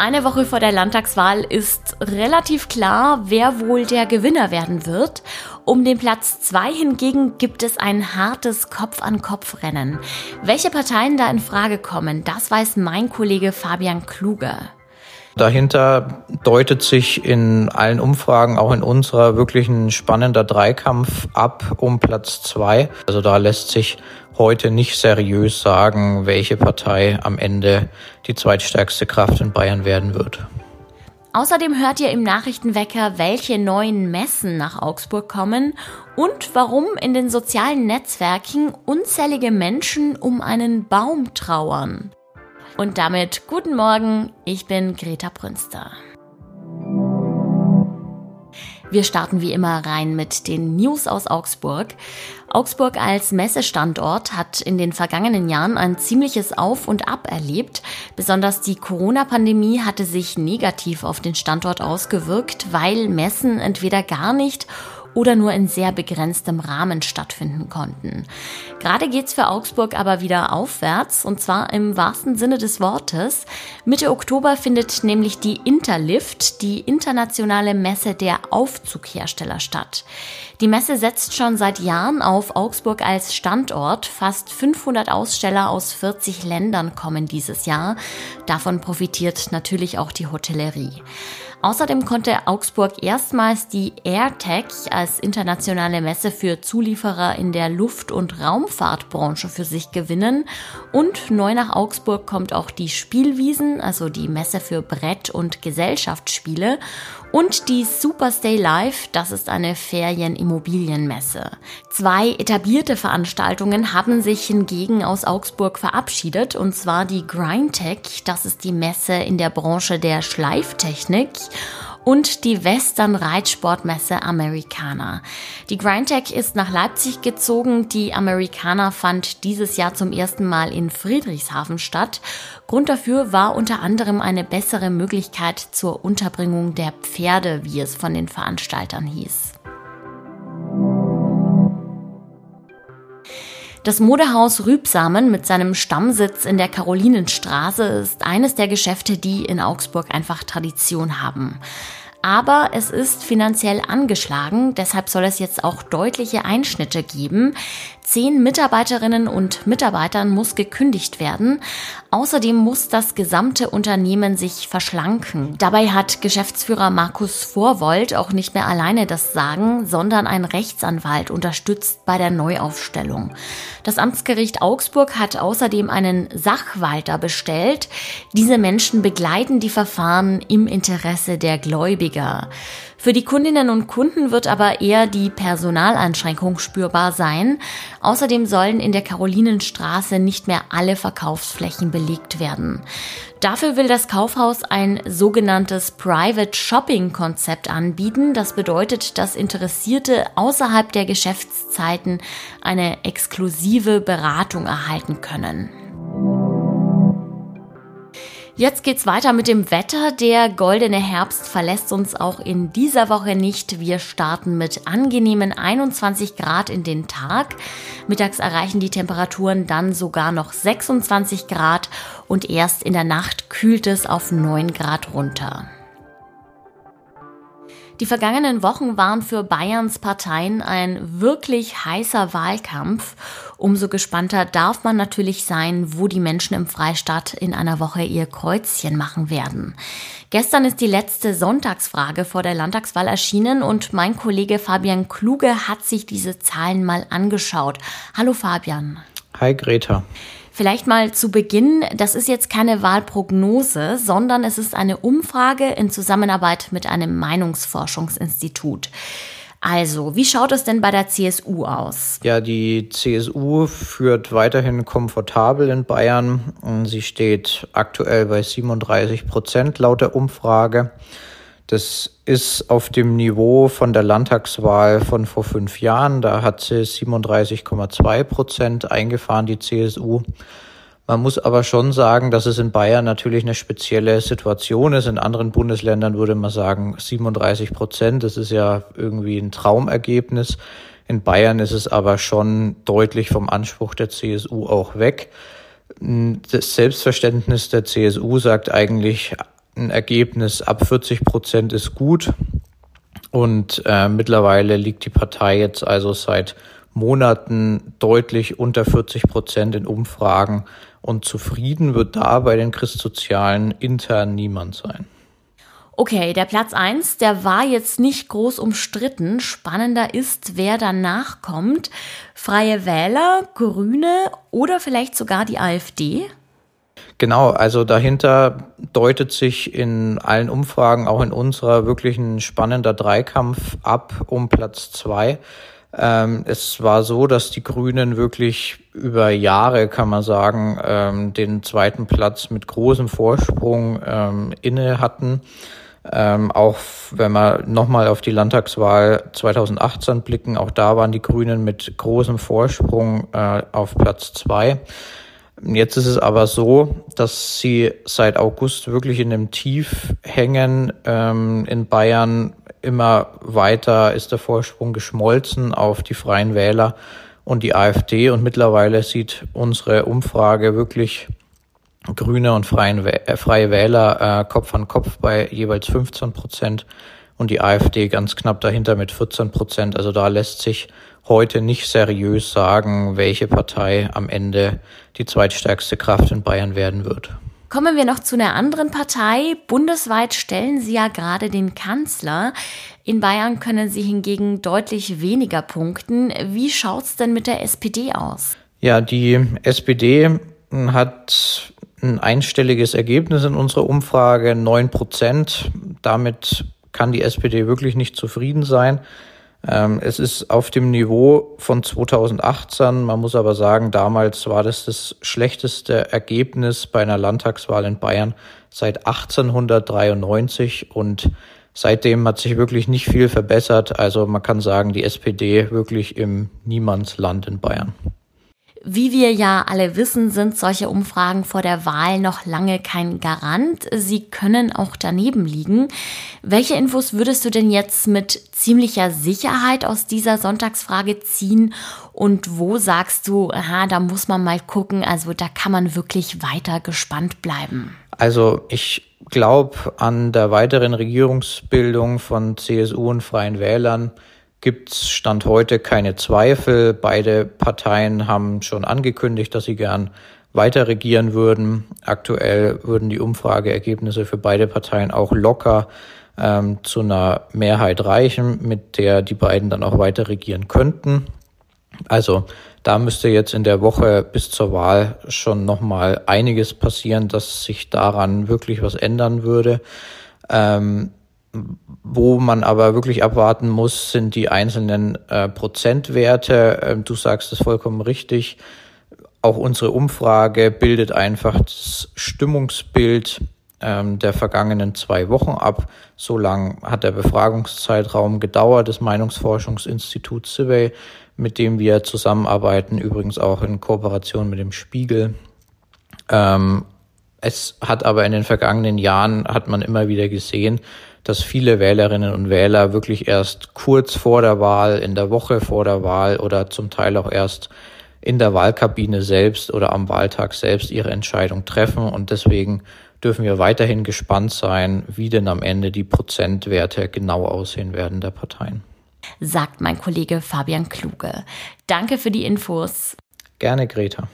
Eine Woche vor der Landtagswahl ist relativ klar, wer wohl der Gewinner werden wird. Um den Platz zwei hingegen gibt es ein hartes Kopf-an-Kopf-Rennen. Welche Parteien da in Frage kommen, das weiß mein Kollege Fabian Kluge. Dahinter deutet sich in allen Umfragen, auch in unserer, wirklich ein spannender Dreikampf ab um Platz zwei. Also da lässt sich heute nicht seriös sagen, welche Partei am Ende die zweitstärkste Kraft in Bayern werden wird. Außerdem hört ihr im Nachrichtenwecker, welche neuen Messen nach Augsburg kommen und warum in den sozialen Netzwerken unzählige Menschen um einen Baum trauern. Und damit guten Morgen, ich bin Greta Brünster. Wir starten wie immer rein mit den News aus Augsburg. Augsburg als Messestandort hat in den vergangenen Jahren ein ziemliches Auf und Ab erlebt. Besonders die Corona-Pandemie hatte sich negativ auf den Standort ausgewirkt, weil Messen entweder gar nicht oder nur in sehr begrenztem Rahmen stattfinden konnten. Gerade geht's für Augsburg aber wieder aufwärts und zwar im wahrsten Sinne des Wortes. Mitte Oktober findet nämlich die Interlift, die internationale Messe der Aufzughersteller statt. Die Messe setzt schon seit Jahren auf Augsburg als Standort. Fast 500 Aussteller aus 40 Ländern kommen dieses Jahr. Davon profitiert natürlich auch die Hotellerie. Außerdem konnte Augsburg erstmals die AirTech als internationale Messe für Zulieferer in der Luft- und Raumfahrtbranche für sich gewinnen. Und neu nach Augsburg kommt auch die Spielwiesen, also die Messe für Brett- und Gesellschaftsspiele. Und die Superstay Live, das ist eine Ferienimmobilienmesse. Zwei etablierte Veranstaltungen haben sich hingegen aus Augsburg verabschiedet, und zwar die Grindtech, das ist die Messe in der Branche der Schleiftechnik und die Western Reitsportmesse Americana. Die Grindtech ist nach Leipzig gezogen. Die Americana fand dieses Jahr zum ersten Mal in Friedrichshafen statt. Grund dafür war unter anderem eine bessere Möglichkeit zur Unterbringung der Pferde, wie es von den Veranstaltern hieß. Das Modehaus Rübsamen mit seinem Stammsitz in der Karolinenstraße ist eines der Geschäfte, die in Augsburg einfach Tradition haben. Aber es ist finanziell angeschlagen, deshalb soll es jetzt auch deutliche Einschnitte geben. Zehn Mitarbeiterinnen und Mitarbeitern muss gekündigt werden. Außerdem muss das gesamte Unternehmen sich verschlanken. Dabei hat Geschäftsführer Markus Vorwold auch nicht mehr alleine das Sagen, sondern ein Rechtsanwalt unterstützt bei der Neuaufstellung. Das Amtsgericht Augsburg hat außerdem einen Sachwalter bestellt. Diese Menschen begleiten die Verfahren im Interesse der Gläubiger. Für die Kundinnen und Kunden wird aber eher die Personaleinschränkung spürbar sein. Außerdem sollen in der Karolinenstraße nicht mehr alle Verkaufsflächen belegt werden. Dafür will das Kaufhaus ein sogenanntes Private Shopping Konzept anbieten. Das bedeutet, dass Interessierte außerhalb der Geschäftszeiten eine exklusive Beratung erhalten können. Jetzt geht's weiter mit dem Wetter. Der goldene Herbst verlässt uns auch in dieser Woche nicht. Wir starten mit angenehmen 21 Grad in den Tag. Mittags erreichen die Temperaturen dann sogar noch 26 Grad und erst in der Nacht kühlt es auf 9 Grad runter. Die vergangenen Wochen waren für Bayerns Parteien ein wirklich heißer Wahlkampf. Umso gespannter darf man natürlich sein, wo die Menschen im Freistaat in einer Woche ihr Kreuzchen machen werden. Gestern ist die letzte Sonntagsfrage vor der Landtagswahl erschienen und mein Kollege Fabian Kluge hat sich diese Zahlen mal angeschaut. Hallo Fabian. Hi Greta. Vielleicht mal zu Beginn, das ist jetzt keine Wahlprognose, sondern es ist eine Umfrage in Zusammenarbeit mit einem Meinungsforschungsinstitut. Also, wie schaut es denn bei der CSU aus? Ja, die CSU führt weiterhin komfortabel in Bayern. Sie steht aktuell bei 37 Prozent laut der Umfrage. Das ist auf dem Niveau von der Landtagswahl von vor fünf Jahren. Da hat sie 37,2 Prozent eingefahren, die CSU. Man muss aber schon sagen, dass es in Bayern natürlich eine spezielle Situation ist. In anderen Bundesländern würde man sagen 37 Prozent. Das ist ja irgendwie ein Traumergebnis. In Bayern ist es aber schon deutlich vom Anspruch der CSU auch weg. Das Selbstverständnis der CSU sagt eigentlich, ein Ergebnis ab 40 Prozent ist gut. Und äh, mittlerweile liegt die Partei jetzt also seit Monaten deutlich unter 40 Prozent in Umfragen. Und zufrieden wird da bei den Christsozialen intern niemand sein. Okay, der Platz eins, der war jetzt nicht groß umstritten. Spannender ist, wer danach kommt. Freie Wähler, Grüne oder vielleicht sogar die AfD? Genau, also dahinter deutet sich in allen Umfragen, auch in unserer, wirklich ein spannender Dreikampf ab um Platz zwei. Ähm, es war so, dass die Grünen wirklich über Jahre, kann man sagen, ähm, den zweiten Platz mit großem Vorsprung ähm, inne hatten. Ähm, auch wenn wir nochmal auf die Landtagswahl 2018 blicken, auch da waren die Grünen mit großem Vorsprung äh, auf Platz zwei. Jetzt ist es aber so, dass sie seit August wirklich in einem Tief hängen. Ähm, in Bayern immer weiter ist der Vorsprung geschmolzen auf die Freien Wähler und die AfD. Und mittlerweile sieht unsere Umfrage wirklich Grüne und Freien, äh, Freie Wähler äh, Kopf an Kopf bei jeweils 15 Prozent und die AfD ganz knapp dahinter mit 14 Prozent. Also da lässt sich heute nicht seriös sagen, welche Partei am Ende die zweitstärkste Kraft in Bayern werden wird. Kommen wir noch zu einer anderen Partei. Bundesweit stellen sie ja gerade den Kanzler. In Bayern können sie hingegen deutlich weniger punkten. Wie schaut's denn mit der SPD aus? Ja, die SPD hat ein einstelliges Ergebnis in unserer Umfrage, neun Prozent. Damit kann die SPD wirklich nicht zufrieden sein. Ähm, es ist auf dem Niveau von 2018. Man muss aber sagen, damals war das das schlechteste Ergebnis bei einer Landtagswahl in Bayern seit 1893 und seitdem hat sich wirklich nicht viel verbessert. Also man kann sagen, die SPD wirklich im Niemandsland in Bayern. Wie wir ja alle wissen, sind solche Umfragen vor der Wahl noch lange kein Garant. Sie können auch daneben liegen. Welche Infos würdest du denn jetzt mit ziemlicher Sicherheit aus dieser Sonntagsfrage ziehen? Und wo sagst du, aha, da muss man mal gucken, also da kann man wirklich weiter gespannt bleiben? Also ich glaube an der weiteren Regierungsbildung von CSU und Freien Wählern gibt es Stand heute keine Zweifel. Beide Parteien haben schon angekündigt, dass sie gern weiter regieren würden. Aktuell würden die Umfrageergebnisse für beide Parteien auch locker ähm, zu einer Mehrheit reichen, mit der die beiden dann auch weiter regieren könnten. Also da müsste jetzt in der Woche bis zur Wahl schon nochmal einiges passieren, dass sich daran wirklich was ändern würde. Ähm, wo man aber wirklich abwarten muss, sind die einzelnen äh, Prozentwerte. Ähm, du sagst es vollkommen richtig. Auch unsere Umfrage bildet einfach das Stimmungsbild ähm, der vergangenen zwei Wochen ab. So lang hat der Befragungszeitraum gedauert des Meinungsforschungsinstituts Survey, mit dem wir zusammenarbeiten, übrigens auch in Kooperation mit dem Spiegel. Ähm, es hat aber in den vergangenen Jahren, hat man immer wieder gesehen, dass viele Wählerinnen und Wähler wirklich erst kurz vor der Wahl, in der Woche vor der Wahl oder zum Teil auch erst in der Wahlkabine selbst oder am Wahltag selbst ihre Entscheidung treffen. Und deswegen dürfen wir weiterhin gespannt sein, wie denn am Ende die Prozentwerte genau aussehen werden der Parteien. Sagt mein Kollege Fabian Kluge. Danke für die Infos. Gerne, Greta.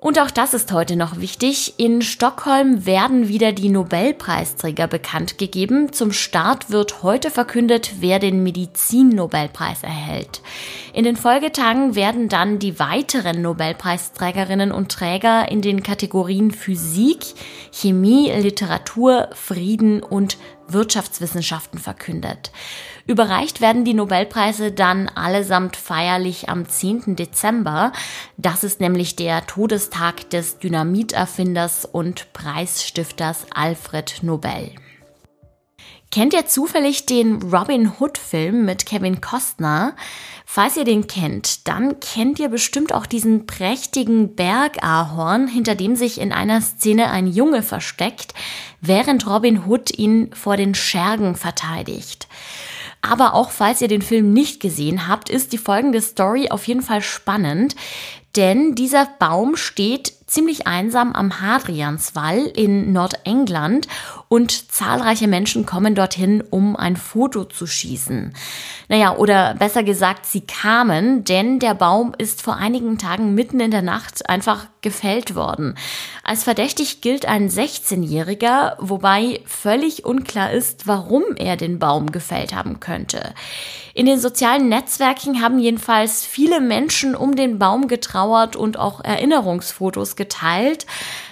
Und auch das ist heute noch wichtig. In Stockholm werden wieder die Nobelpreisträger bekannt gegeben. Zum Start wird heute verkündet, wer den Medizin-Nobelpreis erhält. In den Folgetagen werden dann die weiteren Nobelpreisträgerinnen und Träger in den Kategorien Physik, Chemie, Literatur, Frieden und Wirtschaftswissenschaften verkündet. Überreicht werden die Nobelpreise dann allesamt feierlich am 10. Dezember. Das ist nämlich der Todestag des Dynamiterfinders und Preisstifters Alfred Nobel. Kennt ihr zufällig den Robin Hood Film mit Kevin Costner? Falls ihr den kennt, dann kennt ihr bestimmt auch diesen prächtigen Bergahorn, hinter dem sich in einer Szene ein Junge versteckt, während Robin Hood ihn vor den Schergen verteidigt. Aber auch falls ihr den Film nicht gesehen habt, ist die folgende Story auf jeden Fall spannend, denn dieser Baum steht ziemlich einsam am Hadrianswall in Nordengland und zahlreiche Menschen kommen dorthin, um ein Foto zu schießen. Naja, oder besser gesagt, sie kamen, denn der Baum ist vor einigen Tagen mitten in der Nacht einfach gefällt worden. Als verdächtig gilt ein 16-Jähriger, wobei völlig unklar ist, warum er den Baum gefällt haben könnte. In den sozialen Netzwerken haben jedenfalls viele Menschen um den Baum getrauert und auch Erinnerungsfotos geteilt.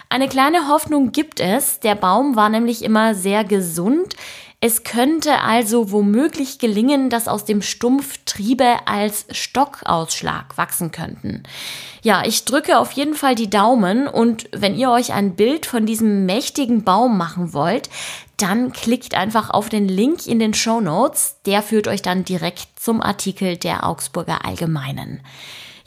Eine kleine Hoffnung gibt es. Der Baum war nämlich immer sehr gesund. Es könnte also womöglich gelingen, dass aus dem Stumpf Triebe als Stockausschlag wachsen könnten. Ja, ich drücke auf jeden Fall die Daumen und wenn ihr euch ein Bild von diesem mächtigen Baum machen wollt, dann klickt einfach auf den Link in den Show Notes. Der führt euch dann direkt zum Artikel der Augsburger Allgemeinen.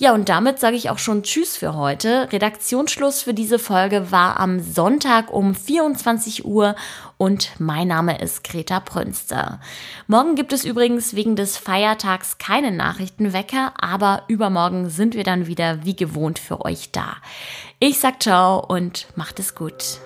Ja, und damit sage ich auch schon Tschüss für heute. Redaktionsschluss für diese Folge war am Sonntag um 24 Uhr und mein Name ist Greta Prünster. Morgen gibt es übrigens wegen des Feiertags keine Nachrichtenwecker, aber übermorgen sind wir dann wieder wie gewohnt für euch da. Ich sag ciao und macht es gut.